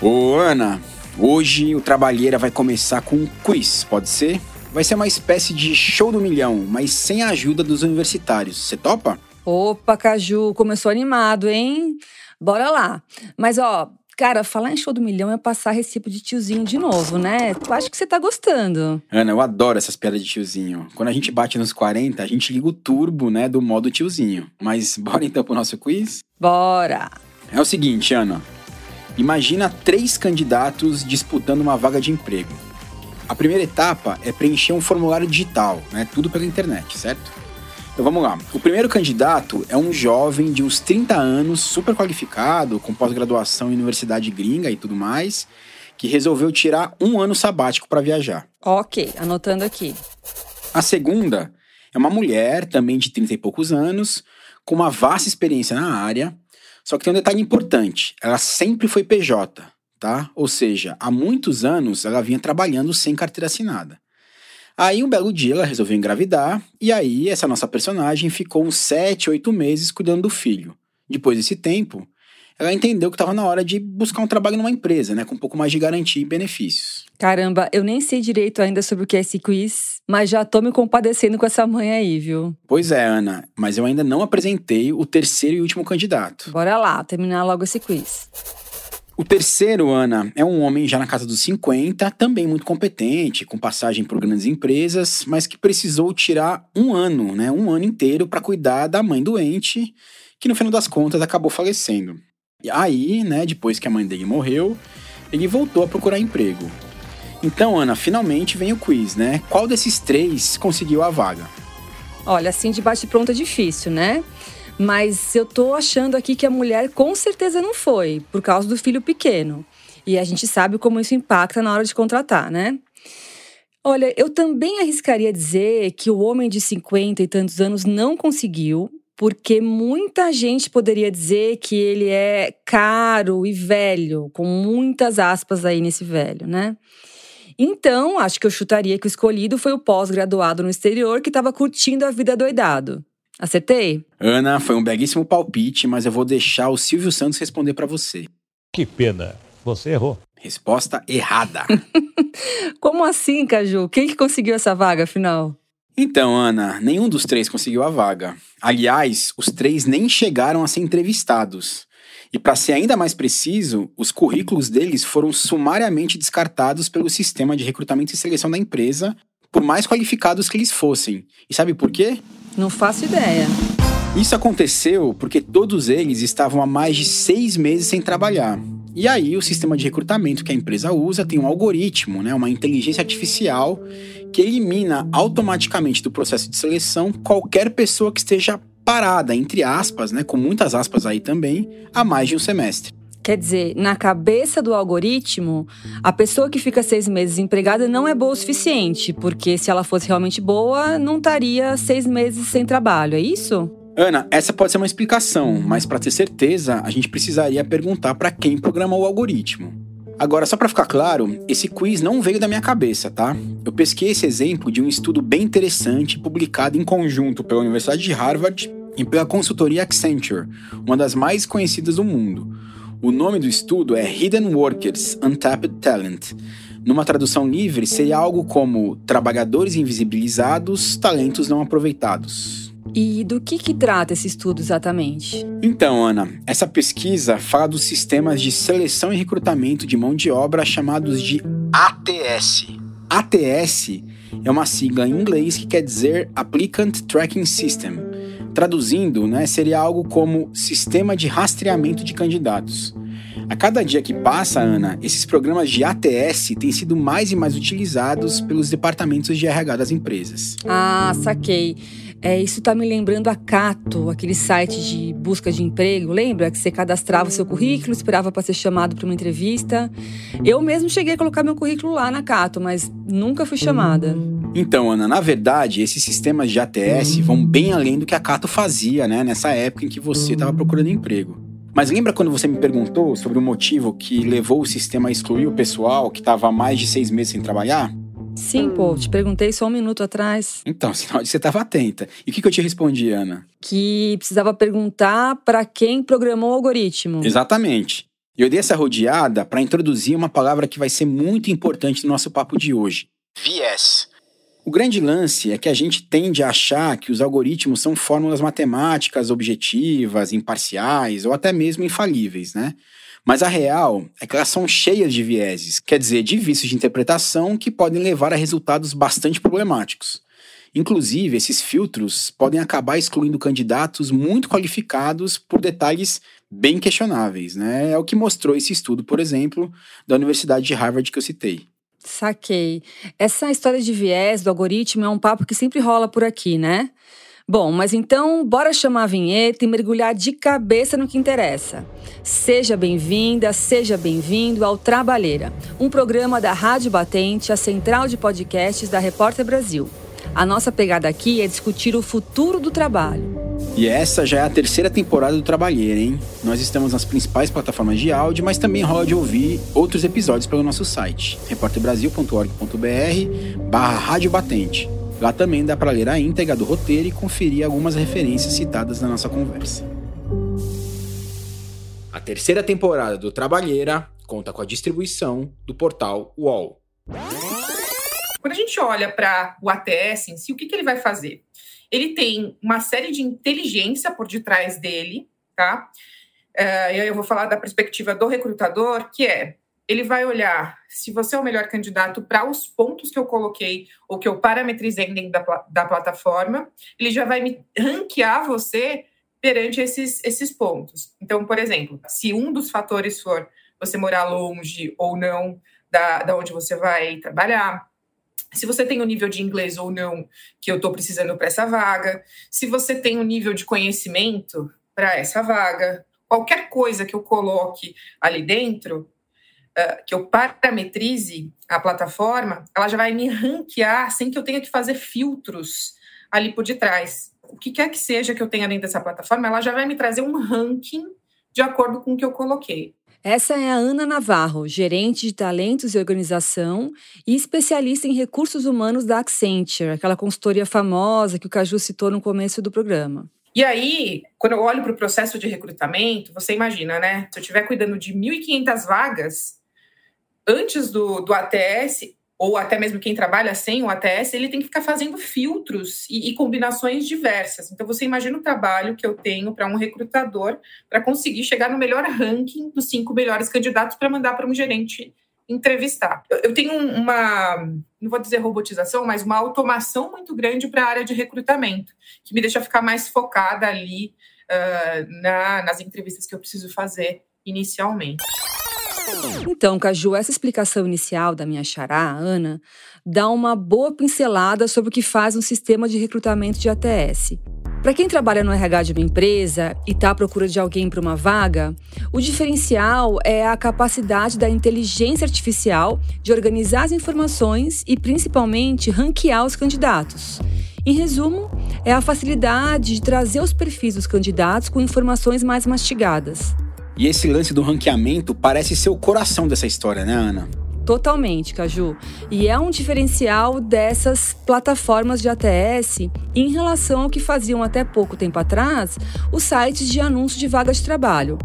Ô, Ana, hoje o Trabalheira vai começar com um quiz, pode ser? Vai ser uma espécie de show do milhão, mas sem a ajuda dos universitários. Você topa? Opa, Caju, começou animado, hein? Bora lá. Mas ó, cara, falar em show do milhão é passar recibo de tiozinho de novo, né? Eu acho que você tá gostando. Ana, eu adoro essas piadas de tiozinho. Quando a gente bate nos 40, a gente liga o turbo, né, do modo tiozinho. Mas bora então pro nosso quiz? Bora! É o seguinte, Ana. Imagina três candidatos disputando uma vaga de emprego. A primeira etapa é preencher um formulário digital, né? Tudo pela internet, certo? Então vamos lá. O primeiro candidato é um jovem de uns 30 anos, super qualificado, com pós-graduação em universidade gringa e tudo mais, que resolveu tirar um ano sabático para viajar. Ok, anotando aqui. A segunda é uma mulher, também de 30 e poucos anos, com uma vasta experiência na área, só que tem um detalhe importante: ela sempre foi PJ, tá? Ou seja, há muitos anos ela vinha trabalhando sem carteira assinada. Aí um belo dia ela resolveu engravidar, e aí essa nossa personagem ficou uns 7, 8 meses cuidando do filho. Depois desse tempo, ela entendeu que estava na hora de buscar um trabalho numa empresa, né, com um pouco mais de garantia e benefícios. Caramba, eu nem sei direito ainda sobre o que é esse quiz, mas já tô me compadecendo com essa mãe aí, viu? Pois é, Ana, mas eu ainda não apresentei o terceiro e último candidato. Bora lá, terminar logo esse quiz. O terceiro, Ana, é um homem já na casa dos 50, também muito competente, com passagem por grandes empresas, mas que precisou tirar um ano, né, um ano inteiro para cuidar da mãe doente, que no final das contas acabou falecendo. E aí, né, depois que a mãe dele morreu, ele voltou a procurar emprego. Então, Ana, finalmente vem o quiz, né? Qual desses três conseguiu a vaga? Olha, assim de bate-pronto é difícil, né? Mas eu tô achando aqui que a mulher com certeza não foi, por causa do filho pequeno. E a gente sabe como isso impacta na hora de contratar, né? Olha, eu também arriscaria dizer que o homem de 50 e tantos anos não conseguiu, porque muita gente poderia dizer que ele é caro e velho, com muitas aspas aí nesse velho, né? Então, acho que eu chutaria que o escolhido foi o pós-graduado no exterior que estava curtindo a vida doidado. Acertei? Ana, foi um belíssimo palpite, mas eu vou deixar o Silvio Santos responder para você. Que pena, você errou. Resposta errada. Como assim, Caju? Quem que conseguiu essa vaga, afinal? Então, Ana, nenhum dos três conseguiu a vaga. Aliás, os três nem chegaram a ser entrevistados. E para ser ainda mais preciso, os currículos deles foram sumariamente descartados pelo sistema de recrutamento e seleção da empresa, por mais qualificados que eles fossem. E sabe por quê? Não faço ideia. Isso aconteceu porque todos eles estavam há mais de seis meses sem trabalhar. E aí, o sistema de recrutamento que a empresa usa tem um algoritmo, né, uma inteligência artificial, que elimina automaticamente do processo de seleção qualquer pessoa que esteja parada, entre aspas, né, com muitas aspas aí também, há mais de um semestre. Quer dizer, na cabeça do algoritmo, a pessoa que fica seis meses empregada não é boa o suficiente, porque se ela fosse realmente boa, não estaria seis meses sem trabalho, é isso? Ana, essa pode ser uma explicação, mas para ter certeza, a gente precisaria perguntar para quem programou o algoritmo. Agora, só para ficar claro, esse quiz não veio da minha cabeça, tá? Eu pesquei esse exemplo de um estudo bem interessante publicado em conjunto pela Universidade de Harvard e pela consultoria Accenture, uma das mais conhecidas do mundo. O nome do estudo é Hidden Workers Untapped Talent. Numa tradução livre, seria algo como Trabalhadores Invisibilizados, Talentos Não Aproveitados. E do que, que trata esse estudo exatamente? Então, Ana, essa pesquisa fala dos sistemas de seleção e recrutamento de mão de obra chamados de ATS. ATS é uma sigla em inglês que quer dizer Applicant Tracking System. Traduzindo, né, seria algo como Sistema de Rastreamento de Candidatos. A cada dia que passa, Ana, esses programas de ATS têm sido mais e mais utilizados pelos departamentos de RH das empresas. Ah, saquei. É, isso tá me lembrando a Cato, aquele site de busca de emprego. Lembra que você cadastrava o seu currículo, esperava para ser chamado para uma entrevista? Eu mesmo cheguei a colocar meu currículo lá na Cato, mas nunca fui chamada. Então, Ana, na verdade, esses sistemas de ATS vão bem além do que a Cato fazia, né, nessa época em que você estava procurando emprego. Mas lembra quando você me perguntou sobre o motivo que levou o sistema a excluir o pessoal que estava há mais de seis meses sem trabalhar? Sim, pô, te perguntei só um minuto atrás. Então, sinal de que você estava atenta. E o que, que eu te respondi, Ana? Que precisava perguntar para quem programou o algoritmo. Exatamente. E eu dei essa rodeada para introduzir uma palavra que vai ser muito importante no nosso papo de hoje: viés. O grande lance é que a gente tende a achar que os algoritmos são fórmulas matemáticas objetivas, imparciais ou até mesmo infalíveis, né? Mas a real é que elas são cheias de vieses, quer dizer, de vícios de interpretação que podem levar a resultados bastante problemáticos. Inclusive, esses filtros podem acabar excluindo candidatos muito qualificados por detalhes bem questionáveis, né? É o que mostrou esse estudo, por exemplo, da Universidade de Harvard que eu citei. Saquei. Essa história de viés do algoritmo é um papo que sempre rola por aqui, né? Bom, mas então bora chamar a vinheta e mergulhar de cabeça no que interessa. Seja bem-vinda, seja bem-vindo ao Trabalheira, um programa da Rádio Batente, a central de podcasts da Repórter Brasil. A nossa pegada aqui é discutir o futuro do trabalho. E essa já é a terceira temporada do Trabalheira, hein? Nós estamos nas principais plataformas de áudio, mas também rola de ouvir outros episódios pelo nosso site, repórterbrasil.org.br barra Rádio Batente. Lá também dá para ler a íntegra do roteiro e conferir algumas referências citadas na nossa conversa. A terceira temporada do Trabalheira conta com a distribuição do portal UOL. Quando a gente olha para o ATS em si, o que, que ele vai fazer? Ele tem uma série de inteligência por detrás dele, tá? Uh, e eu vou falar da perspectiva do recrutador, que é ele vai olhar se você é o melhor candidato para os pontos que eu coloquei ou que eu parametrizei dentro da, da plataforma, ele já vai me ranquear você perante esses, esses pontos. Então, por exemplo, se um dos fatores for você morar longe ou não da, da onde você vai trabalhar, se você tem o um nível de inglês ou não que eu estou precisando para essa vaga, se você tem um nível de conhecimento para essa vaga, qualquer coisa que eu coloque ali dentro, uh, que eu parametrize a plataforma, ela já vai me ranquear sem que eu tenha que fazer filtros ali por detrás. O que quer que seja que eu tenha dentro dessa plataforma, ela já vai me trazer um ranking de acordo com o que eu coloquei. Essa é a Ana Navarro, gerente de talentos e organização e especialista em recursos humanos da Accenture, aquela consultoria famosa que o Caju citou no começo do programa. E aí, quando eu olho para o processo de recrutamento, você imagina, né? Se eu estiver cuidando de 1.500 vagas, antes do, do ATS, ou até mesmo quem trabalha sem o ATS, ele tem que ficar fazendo filtros e, e combinações diversas. Então, você imagina o trabalho que eu tenho para um recrutador para conseguir chegar no melhor ranking dos cinco melhores candidatos para mandar para um gerente entrevistar. Eu, eu tenho uma, não vou dizer robotização, mas uma automação muito grande para a área de recrutamento, que me deixa ficar mais focada ali uh, na, nas entrevistas que eu preciso fazer inicialmente. Então, Caju, essa explicação inicial da minha xará, Ana, dá uma boa pincelada sobre o que faz um sistema de recrutamento de ATS. Para quem trabalha no RH de uma empresa e está à procura de alguém para uma vaga, o diferencial é a capacidade da inteligência artificial de organizar as informações e, principalmente, ranquear os candidatos. Em resumo, é a facilidade de trazer os perfis dos candidatos com informações mais mastigadas. E esse lance do ranqueamento parece ser o coração dessa história, né, Ana? Totalmente, Caju. E é um diferencial dessas plataformas de ATS em relação ao que faziam até pouco tempo atrás os sites de anúncio de vagas de trabalho.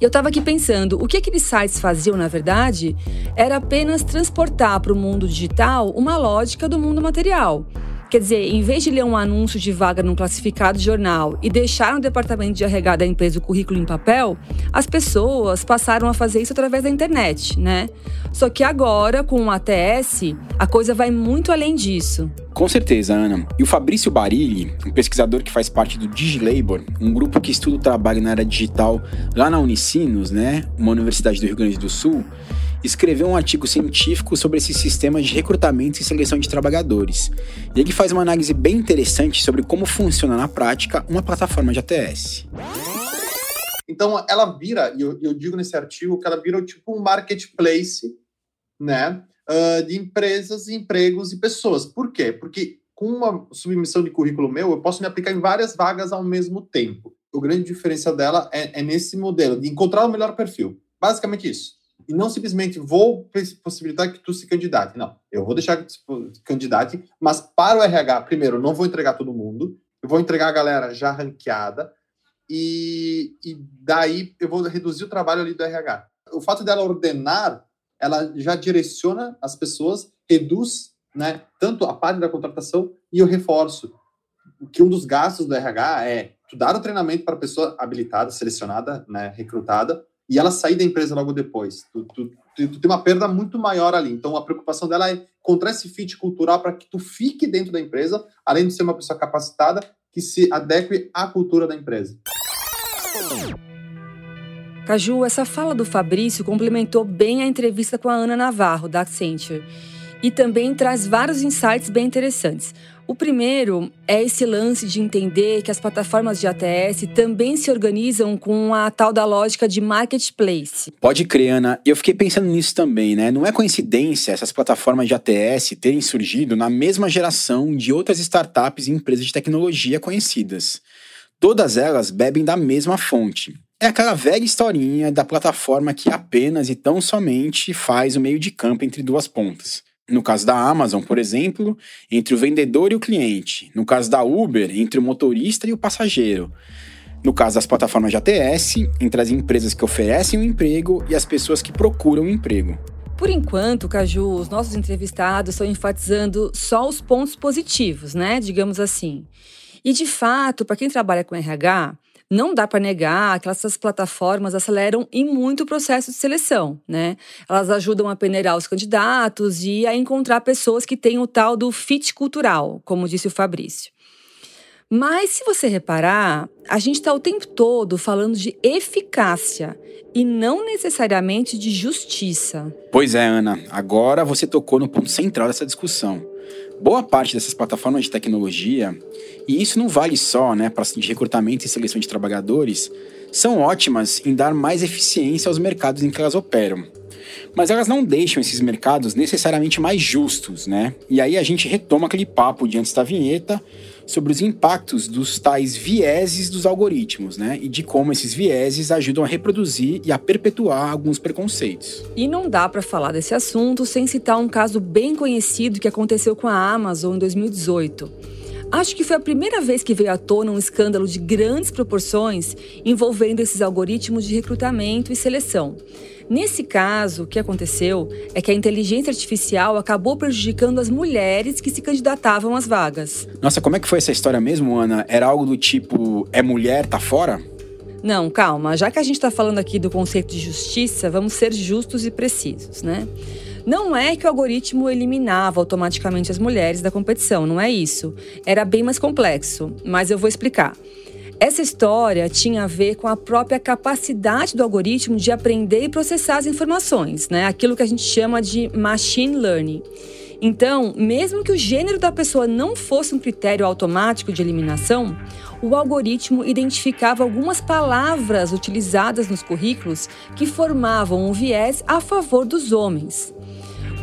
E eu estava aqui pensando, o que aqueles sites faziam, na verdade, era apenas transportar para o mundo digital uma lógica do mundo material. Quer dizer, em vez de ler um anúncio de vaga num classificado jornal e deixar no departamento de RH da empresa o currículo em papel, as pessoas passaram a fazer isso através da internet, né? Só que agora, com o ATS, a coisa vai muito além disso. Com certeza, Ana. E o Fabrício Barilli, um pesquisador que faz parte do DigiLabor, um grupo que estuda o trabalho na área digital lá na Unicinos, né? Uma universidade do Rio Grande do Sul, escreveu um artigo científico sobre esse sistema de recrutamento e seleção de trabalhadores. E ele faz uma análise bem interessante sobre como funciona na prática uma plataforma de ATS. Então, ela vira, e eu, eu, digo nesse artigo que ela vira tipo um marketplace, né, uh, de empresas, empregos e pessoas. Por quê? Porque com uma submissão de currículo meu, eu posso me aplicar em várias vagas ao mesmo tempo. O grande diferencial dela é, é nesse modelo, de encontrar o melhor perfil. Basicamente isso e não simplesmente vou possibilitar que tu se candidate. Não, eu vou deixar que tu se candidate, mas para o RH, primeiro, não vou entregar todo mundo, eu vou entregar a galera já ranqueada, e, e daí eu vou reduzir o trabalho ali do RH. o fato dela ordenar, ela já direciona as pessoas, reduz né, tanto a parte da contratação e o reforço. Que um dos gastos do RH é tu dar o treinamento para a pessoa habilitada, selecionada, né, recrutada, e ela sair da empresa logo depois. Tu, tu, tu, tu, tem uma perda muito maior ali. Então, a preocupação dela é encontrar esse fit cultural para que tu fique dentro da empresa, além de ser uma pessoa capacitada que se adeque à cultura da empresa. Caju, essa fala do Fabrício complementou bem a entrevista com a Ana Navarro, da Accenture, e também traz vários insights bem interessantes. O primeiro é esse lance de entender que as plataformas de ATS também se organizam com a tal da lógica de marketplace. Pode crer, Ana. Eu fiquei pensando nisso também, né? Não é coincidência essas plataformas de ATS terem surgido na mesma geração de outras startups e empresas de tecnologia conhecidas. Todas elas bebem da mesma fonte. É aquela velha historinha da plataforma que apenas e tão somente faz o meio de campo entre duas pontas. No caso da Amazon, por exemplo, entre o vendedor e o cliente. No caso da Uber, entre o motorista e o passageiro. No caso das plataformas de ATS, entre as empresas que oferecem o um emprego e as pessoas que procuram o um emprego. Por enquanto, Caju, os nossos entrevistados estão enfatizando só os pontos positivos, né? Digamos assim. E de fato, para quem trabalha com RH, não dá para negar que essas plataformas aceleram em muito o processo de seleção, né? Elas ajudam a peneirar os candidatos e a encontrar pessoas que têm o tal do fit cultural, como disse o Fabrício. Mas se você reparar, a gente está o tempo todo falando de eficácia e não necessariamente de justiça. Pois é, Ana. Agora você tocou no ponto central dessa discussão. Boa parte dessas plataformas de tecnologia, e isso não vale só né, para de recrutamento e seleção de trabalhadores, são ótimas em dar mais eficiência aos mercados em que elas operam. Mas elas não deixam esses mercados necessariamente mais justos, né? E aí a gente retoma aquele papo de antes da vinheta sobre os impactos dos tais vieses dos algoritmos, né? E de como esses vieses ajudam a reproduzir e a perpetuar alguns preconceitos. E não dá para falar desse assunto sem citar um caso bem conhecido que aconteceu com a Amazon em 2018. Acho que foi a primeira vez que veio à tona um escândalo de grandes proporções envolvendo esses algoritmos de recrutamento e seleção. Nesse caso, o que aconteceu é que a inteligência artificial acabou prejudicando as mulheres que se candidatavam às vagas. Nossa, como é que foi essa história mesmo, Ana? Era algo do tipo: é mulher, tá fora? Não, calma. Já que a gente está falando aqui do conceito de justiça, vamos ser justos e precisos, né? Não é que o algoritmo eliminava automaticamente as mulheres da competição, não é isso. Era bem mais complexo, mas eu vou explicar. Essa história tinha a ver com a própria capacidade do algoritmo de aprender e processar as informações, né? Aquilo que a gente chama de machine learning. Então, mesmo que o gênero da pessoa não fosse um critério automático de eliminação, o algoritmo identificava algumas palavras utilizadas nos currículos que formavam um viés a favor dos homens.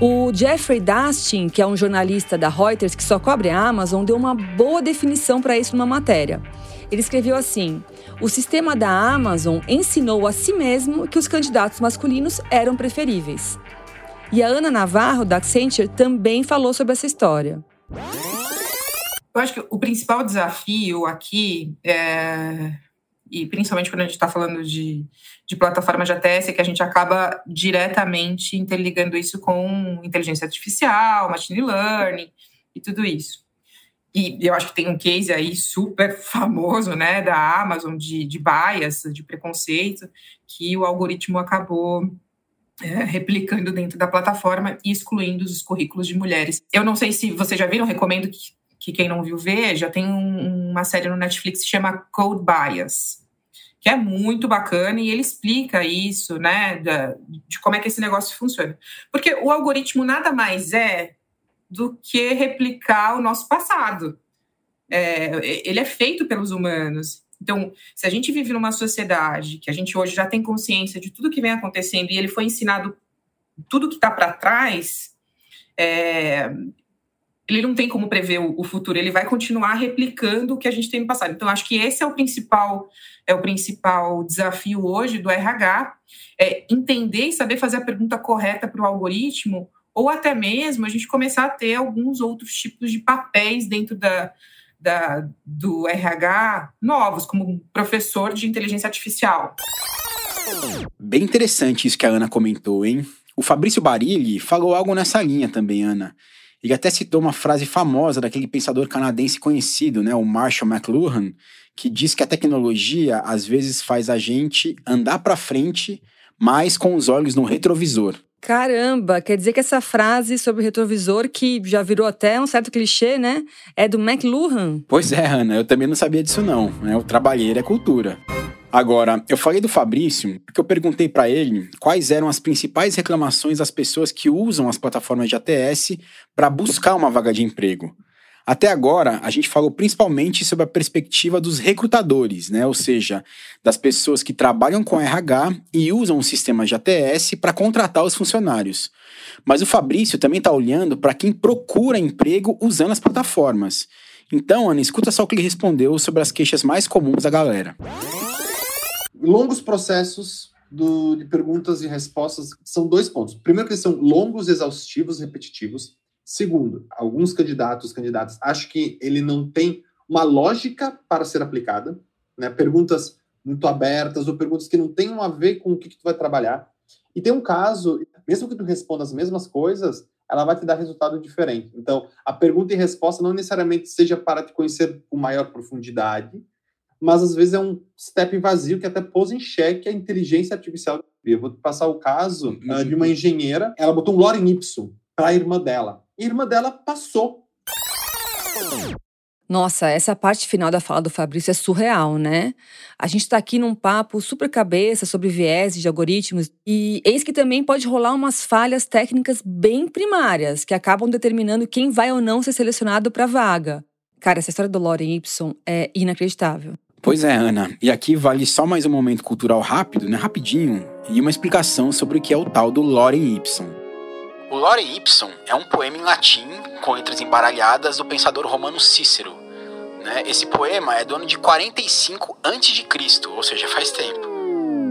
O Jeffrey Dastin, que é um jornalista da Reuters que só cobre a Amazon, deu uma boa definição para isso numa matéria. Ele escreveu assim: O sistema da Amazon ensinou a si mesmo que os candidatos masculinos eram preferíveis. E a Ana Navarro, da Accenture, também falou sobre essa história. Eu acho que o principal desafio aqui, é, e principalmente quando a gente está falando de, de plataforma de ATS, que a gente acaba diretamente interligando isso com inteligência artificial, machine learning e tudo isso. E eu acho que tem um case aí super famoso, né, da Amazon de, de bias, de preconceito, que o algoritmo acabou é, replicando dentro da plataforma e excluindo os currículos de mulheres. Eu não sei se vocês já viram, recomendo que, que quem não viu veja. Tem um, uma série no Netflix que chama Code Bias, que é muito bacana e ele explica isso, né, da, de como é que esse negócio funciona. Porque o algoritmo nada mais é do que replicar o nosso passado. É, ele é feito pelos humanos. Então, se a gente vive numa sociedade que a gente hoje já tem consciência de tudo que vem acontecendo e ele foi ensinado tudo que está para trás, é, ele não tem como prever o, futuro. Ele vai continuar replicando o que a gente tem no passado. Então, acho que esse é o principal é o principal desafio hoje do RH, é entender e saber fazer a pergunta correta para o algoritmo ou até mesmo a gente começar a ter alguns outros tipos de papéis dentro da, da, do RH novos, como professor de inteligência artificial. Bem interessante isso que a Ana comentou, hein? O Fabrício Barilli falou algo nessa linha também, Ana. Ele até citou uma frase famosa daquele pensador canadense conhecido, né, o Marshall McLuhan, que diz que a tecnologia às vezes faz a gente andar para frente, mas com os olhos no retrovisor. Caramba, quer dizer que essa frase sobre o retrovisor, que já virou até um certo clichê, né? É do McLuhan. Pois é, Ana, eu também não sabia disso não. Né? O trabalheiro é cultura. Agora, eu falei do Fabrício porque eu perguntei para ele quais eram as principais reclamações das pessoas que usam as plataformas de ATS para buscar uma vaga de emprego. Até agora, a gente falou principalmente sobre a perspectiva dos recrutadores, né? Ou seja, das pessoas que trabalham com RH e usam o sistema de ATS para contratar os funcionários. Mas o Fabrício também está olhando para quem procura emprego usando as plataformas. Então, Ana, escuta só o que ele respondeu sobre as queixas mais comuns da galera longos processos do, de perguntas e respostas são dois pontos. Primeiro, que eles são longos, exaustivos, repetitivos. Segundo, alguns candidatos, candidatas, acham que ele não tem uma lógica para ser aplicada, né? Perguntas muito abertas ou perguntas que não tenham a ver com o que, que tu vai trabalhar. E tem um caso, mesmo que tu responda as mesmas coisas, ela vai te dar resultado diferente. Então, a pergunta e resposta não necessariamente seja para te conhecer com maior profundidade, mas às vezes é um step vazio que até pôs em xeque a inteligência artificial. Eu vou passar o caso uh, de uma engenheira, ela botou um lorem ipsum para a irmã dela. E a irmã dela passou. Nossa, essa parte final da fala do Fabrício é surreal, né? A gente está aqui num papo super cabeça sobre viés de algoritmos e eis que também pode rolar umas falhas técnicas bem primárias que acabam determinando quem vai ou não ser selecionado para vaga. Cara, essa história do Lorem Ipsum é inacreditável. Pois é, Ana. E aqui vale só mais um momento cultural rápido, né? Rapidinho, e uma explicação sobre o que é o tal do Lorem Ipsum. O Lorem Ipsum é um poema em latim com letras embaralhadas do pensador romano Cícero. Né? Esse poema é do ano de 45 a.C., ou seja, faz tempo.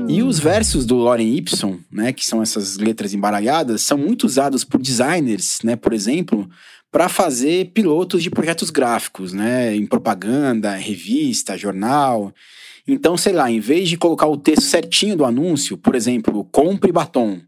E os versos do Lorem Ipsum, né, que são essas letras embaralhadas, são muito usados por designers, né, por exemplo, para fazer pilotos de projetos gráficos, né? Em propaganda, revista, jornal. Então, sei lá, em vez de colocar o texto certinho do anúncio, por exemplo, compre batom,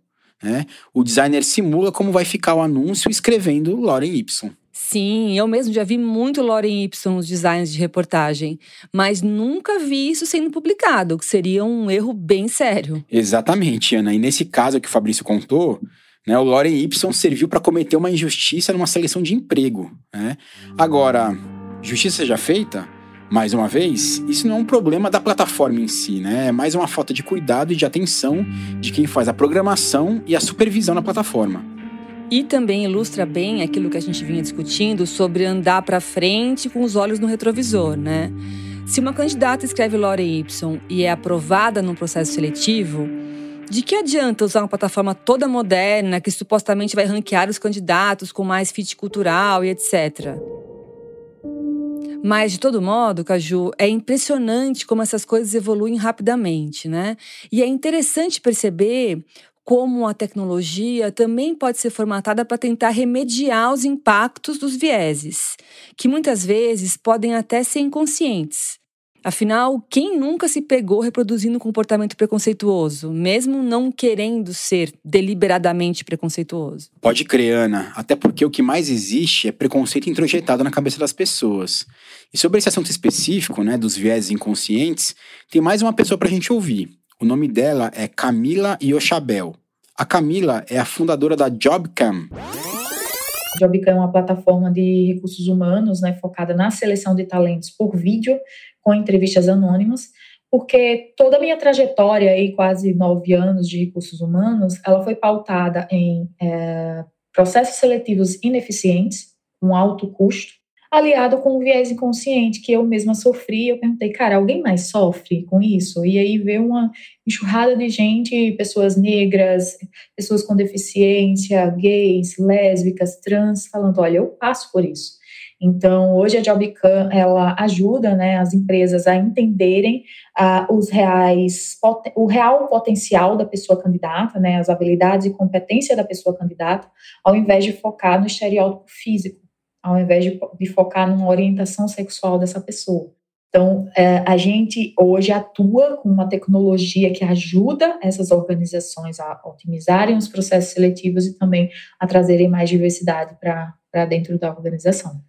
né? O designer simula como vai ficar o anúncio escrevendo Lorem Y. Sim, eu mesmo já vi muito Lorem Y nos designs de reportagem, mas nunca vi isso sendo publicado, que seria um erro bem sério. Exatamente, Ana. E nesse caso que o Fabrício contou, né? O Lorem Y serviu para cometer uma injustiça numa seleção de emprego. Né? Agora, justiça seja feita, mais uma vez, isso não é um problema da plataforma em si, né? É mais uma falta de cuidado e de atenção de quem faz a programação e a supervisão na plataforma. E também ilustra bem aquilo que a gente vinha discutindo sobre andar para frente com os olhos no retrovisor, né? Se uma candidata escreve Lorem Y e é aprovada no processo seletivo, de que adianta usar uma plataforma toda moderna que supostamente vai ranquear os candidatos com mais fit cultural e etc. Mas, de todo modo, Caju, é impressionante como essas coisas evoluem rapidamente, né? E é interessante perceber como a tecnologia também pode ser formatada para tentar remediar os impactos dos vieses, que muitas vezes podem até ser inconscientes. Afinal, quem nunca se pegou reproduzindo um comportamento preconceituoso, mesmo não querendo ser deliberadamente preconceituoso? Pode crer, Ana. Até porque o que mais existe é preconceito introjetado na cabeça das pessoas. E sobre esse assunto específico, né, dos viés inconscientes, tem mais uma pessoa para a gente ouvir. O nome dela é Camila Yoshabel. A Camila é a fundadora da Jobcam. Jobcam é uma plataforma de recursos humanos, né, focada na seleção de talentos por vídeo com entrevistas anônimas, porque toda a minha trajetória aí, quase nove anos de recursos humanos, ela foi pautada em é, processos seletivos ineficientes, com alto custo, aliado com um viés inconsciente que eu mesma sofri. Eu perguntei, cara, alguém mais sofre com isso? E aí veio uma enxurrada de gente, pessoas negras, pessoas com deficiência, gays, lésbicas, trans, falando, olha, eu passo por isso. Então, hoje a Jobcam, ela ajuda né, as empresas a entenderem uh, os reais, o real potencial da pessoa candidata, né, as habilidades e competência da pessoa candidata, ao invés de focar no estereótipo físico, ao invés de, de focar numa orientação sexual dessa pessoa. Então, é, a gente hoje atua com uma tecnologia que ajuda essas organizações a otimizarem os processos seletivos e também a trazerem mais diversidade para dentro da organização.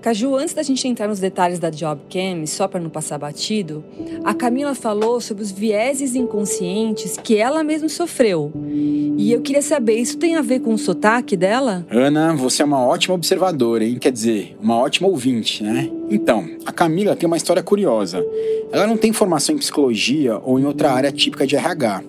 Caju, antes da gente entrar nos detalhes da JobCam, só para não passar batido, a Camila falou sobre os vieses inconscientes que ela mesma sofreu. E eu queria saber, isso tem a ver com o sotaque dela? Ana, você é uma ótima observadora, hein? Quer dizer, uma ótima ouvinte, né? Então, a Camila tem uma história curiosa. Ela não tem formação em psicologia ou em outra área típica de RH.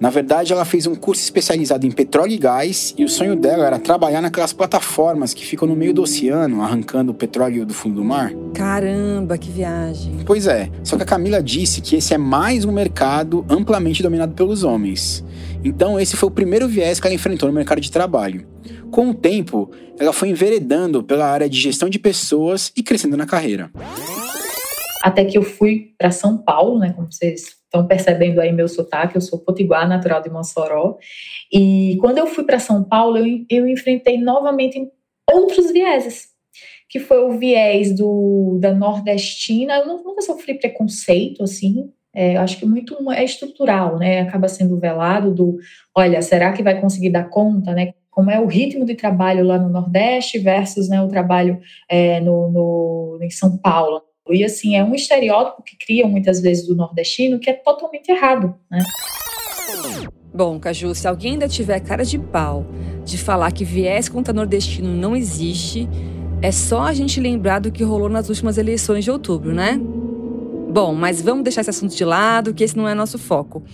Na verdade, ela fez um curso especializado em petróleo e gás e o sonho dela era trabalhar naquelas plataformas que ficam no meio do oceano, arrancando o petróleo do fundo do mar. Caramba, que viagem. Pois é, só que a Camila disse que esse é mais um mercado amplamente dominado pelos homens. Então, esse foi o primeiro viés que ela enfrentou no mercado de trabalho. Com o tempo, ela foi enveredando pela área de gestão de pessoas e crescendo na carreira. Até que eu fui para São Paulo, né, como vocês estão percebendo aí meu sotaque, eu sou potiguar, natural de Mossoró. E quando eu fui para São Paulo, eu, eu enfrentei novamente outros vieses, que foi o viés do, da nordestina. Eu nunca sofri preconceito, assim, é, acho que muito é estrutural, né? Acaba sendo velado do, olha, será que vai conseguir dar conta, né? Como é o ritmo de trabalho lá no Nordeste versus né, o trabalho é, no, no, em São Paulo. E assim, é um estereótipo que criam muitas vezes do nordestino que é totalmente errado, né? Bom, Caju, se alguém ainda tiver cara de pau de falar que viés contra nordestino não existe, é só a gente lembrar do que rolou nas últimas eleições de outubro, né? Bom, mas vamos deixar esse assunto de lado, que esse não é nosso foco.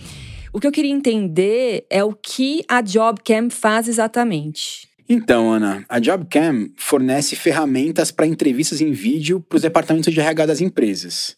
O que eu queria entender é o que a JobCam faz exatamente. Então, Ana, a JobCam fornece ferramentas para entrevistas em vídeo para os departamentos de RH das empresas.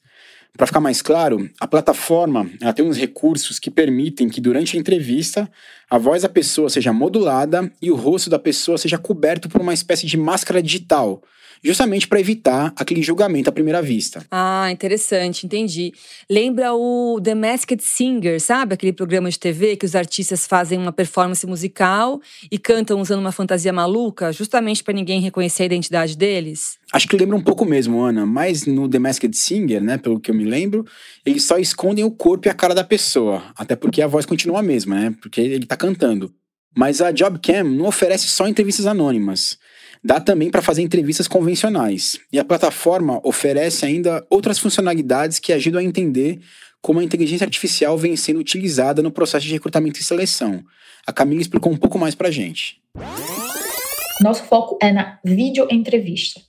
Para ficar mais claro, a plataforma ela tem uns recursos que permitem que durante a entrevista a voz da pessoa seja modulada e o rosto da pessoa seja coberto por uma espécie de máscara digital, justamente para evitar aquele julgamento à primeira vista. Ah, interessante, entendi. Lembra o The Masked Singer, sabe? Aquele programa de TV que os artistas fazem uma performance musical e cantam usando uma fantasia maluca, justamente para ninguém reconhecer a identidade deles? Acho que lembra um pouco mesmo, Ana, mas no The Masked Singer, né, pelo que eu me lembro, eles só escondem o corpo e a cara da pessoa, até porque a voz continua a mesma, né? Porque ele tá cantando. Mas a JobCam não oferece só entrevistas anônimas. Dá também para fazer entrevistas convencionais. E a plataforma oferece ainda outras funcionalidades que ajudam a entender como a inteligência artificial vem sendo utilizada no processo de recrutamento e seleção. A Camila explicou um pouco mais para a gente. Nosso foco é na videoentrevista.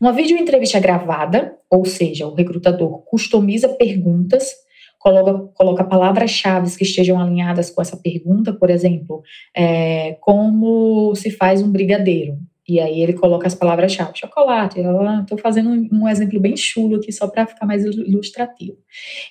Uma videoentrevista gravada, ou seja, o recrutador customiza perguntas, coloca, coloca palavras-chave que estejam alinhadas com essa pergunta, por exemplo, é, como se faz um brigadeiro. E aí ele coloca as palavras-chave, chocolate. Estou fazendo um exemplo bem chulo aqui só para ficar mais ilustrativo.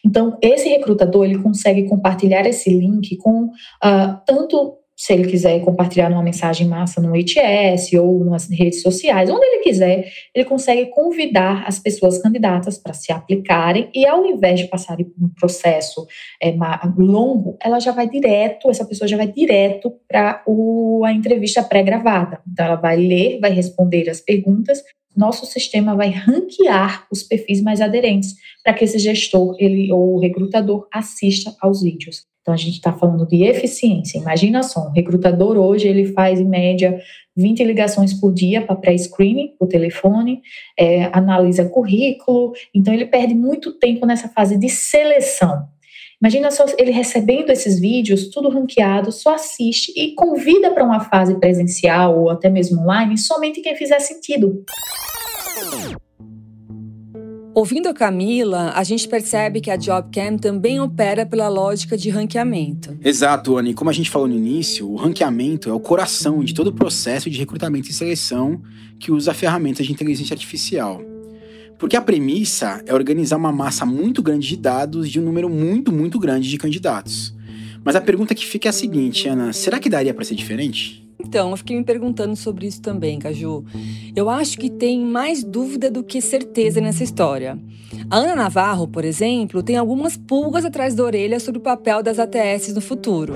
Então, esse recrutador ele consegue compartilhar esse link com uh, tanto se ele quiser compartilhar uma mensagem massa no HS ou nas redes sociais, onde ele quiser, ele consegue convidar as pessoas candidatas para se aplicarem e ao invés de passarem por um processo é, longo, ela já vai direto, essa pessoa já vai direto para a entrevista pré-gravada. Então ela vai ler, vai responder as perguntas, nosso sistema vai ranquear os perfis mais aderentes para que esse gestor ele, ou recrutador assista aos vídeos. Então, a gente está falando de eficiência. Imagina só, um recrutador hoje, ele faz, em média, 20 ligações por dia para pré-screening, por telefone, é, analisa currículo, então ele perde muito tempo nessa fase de seleção. Imagina só ele recebendo esses vídeos, tudo ranqueado, só assiste e convida para uma fase presencial ou até mesmo online somente quem fizer sentido. Ouvindo a Camila, a gente percebe que a JobCam também opera pela lógica de ranqueamento. Exato, Anne. Como a gente falou no início, o ranqueamento é o coração de todo o processo de recrutamento e seleção que usa ferramentas de inteligência artificial. Porque a premissa é organizar uma massa muito grande de dados de um número muito, muito grande de candidatos. Mas a pergunta que fica é a seguinte, Ana: será que daria para ser diferente? Então, eu fiquei me perguntando sobre isso também, Caju. Eu acho que tem mais dúvida do que certeza nessa história. A Ana Navarro, por exemplo, tem algumas pulgas atrás da orelha sobre o papel das ATS no futuro.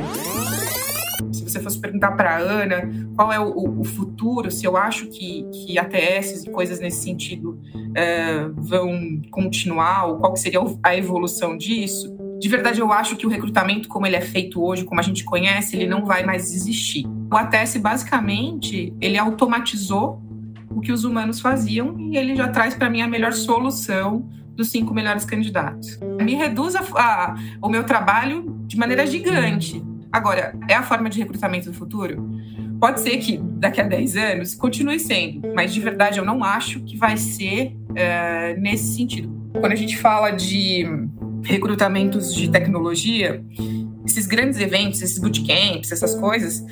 Se você fosse perguntar para Ana qual é o, o, futuro, se eu acho que, que ATS e coisas nesse sentido é, vão continuar, ou qual seria a evolução disso, de verdade eu acho que o recrutamento como ele é feito hoje, como a gente conhece, ele não vai mais existir. O ATS basicamente ele automatizou o que os humanos faziam e ele já traz para mim a melhor solução dos cinco melhores candidatos. Me reduz a, a, o meu trabalho de maneira gigante. Agora, é a forma de recrutamento do futuro? Pode ser que daqui a 10 anos continue sendo, mas de verdade eu não acho que vai ser é, nesse sentido. Quando a gente fala de recrutamentos de tecnologia, esses grandes eventos, esses bootcamps, essas coisas,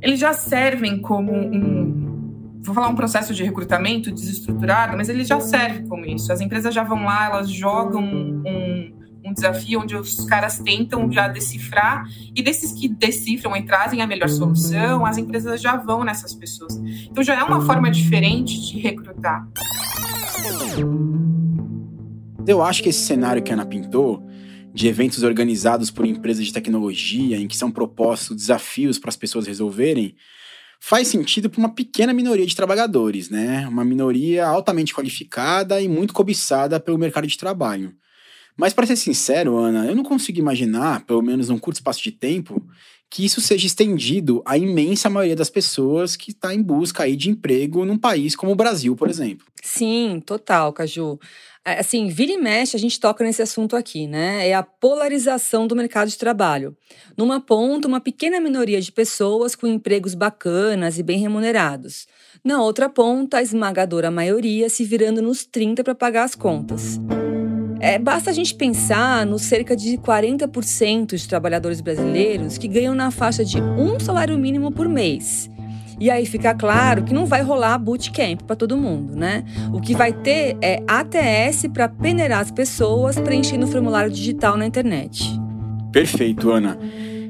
eles já servem como um, vou falar um processo de recrutamento desestruturado, mas ele já serve como isso. As empresas já vão lá, elas jogam um, um desafio onde os caras tentam já decifrar, e desses que decifram e trazem a melhor solução, as empresas já vão nessas pessoas. Então já é uma forma diferente de recrutar. Eu acho que esse cenário que a Ana pintou, de eventos organizados por empresas de tecnologia, em que são propostos desafios para as pessoas resolverem, faz sentido para uma pequena minoria de trabalhadores, né? Uma minoria altamente qualificada e muito cobiçada pelo mercado de trabalho. Mas para ser sincero, Ana, eu não consigo imaginar, pelo menos num curto espaço de tempo, que isso seja estendido à imensa maioria das pessoas que está em busca aí de emprego num país como o Brasil, por exemplo. Sim, total, Caju. É, assim, vira e mexe, a gente toca nesse assunto aqui, né? É a polarização do mercado de trabalho. Numa ponta, uma pequena minoria de pessoas com empregos bacanas e bem remunerados. Na outra ponta, a esmagadora maioria se virando nos 30 para pagar as contas. É, basta a gente pensar nos cerca de 40% de trabalhadores brasileiros que ganham na faixa de um salário mínimo por mês e aí fica claro que não vai rolar bootcamp para todo mundo, né? O que vai ter é ATS para peneirar as pessoas preenchendo o formulário digital na internet. Perfeito, Ana.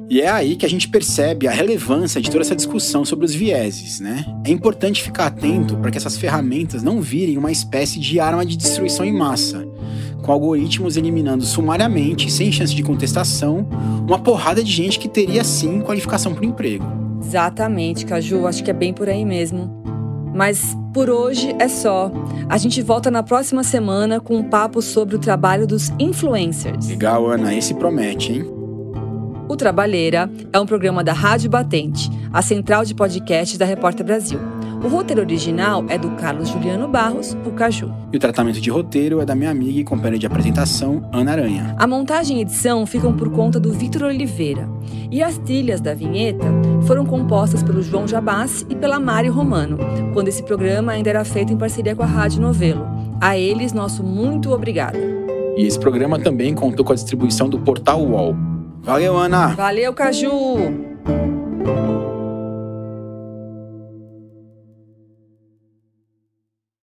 E é aí que a gente percebe a relevância de toda essa discussão sobre os vieses, né? É importante ficar atento para que essas ferramentas não virem uma espécie de arma de destruição em massa, com algoritmos eliminando sumariamente, sem chance de contestação, uma porrada de gente que teria sim qualificação para o emprego. Exatamente, Caju, acho que é bem por aí mesmo. Mas por hoje é só. A gente volta na próxima semana com um papo sobre o trabalho dos influencers. Legal, Ana, esse promete, hein? O Trabalheira é um programa da Rádio Batente, a central de podcasts da Repórter Brasil. O roteiro original é do Carlos Juliano Barros, o Caju. E o tratamento de roteiro é da minha amiga e companheira de apresentação, Ana Aranha. A montagem e edição ficam por conta do Vitor Oliveira. E as trilhas da vinheta foram compostas pelo João Jabassi e pela Mari Romano, quando esse programa ainda era feito em parceria com a Rádio Novelo. A eles, nosso muito obrigada. E esse programa também contou com a distribuição do Portal UOL. Valeu, Ana! Valeu, Caju!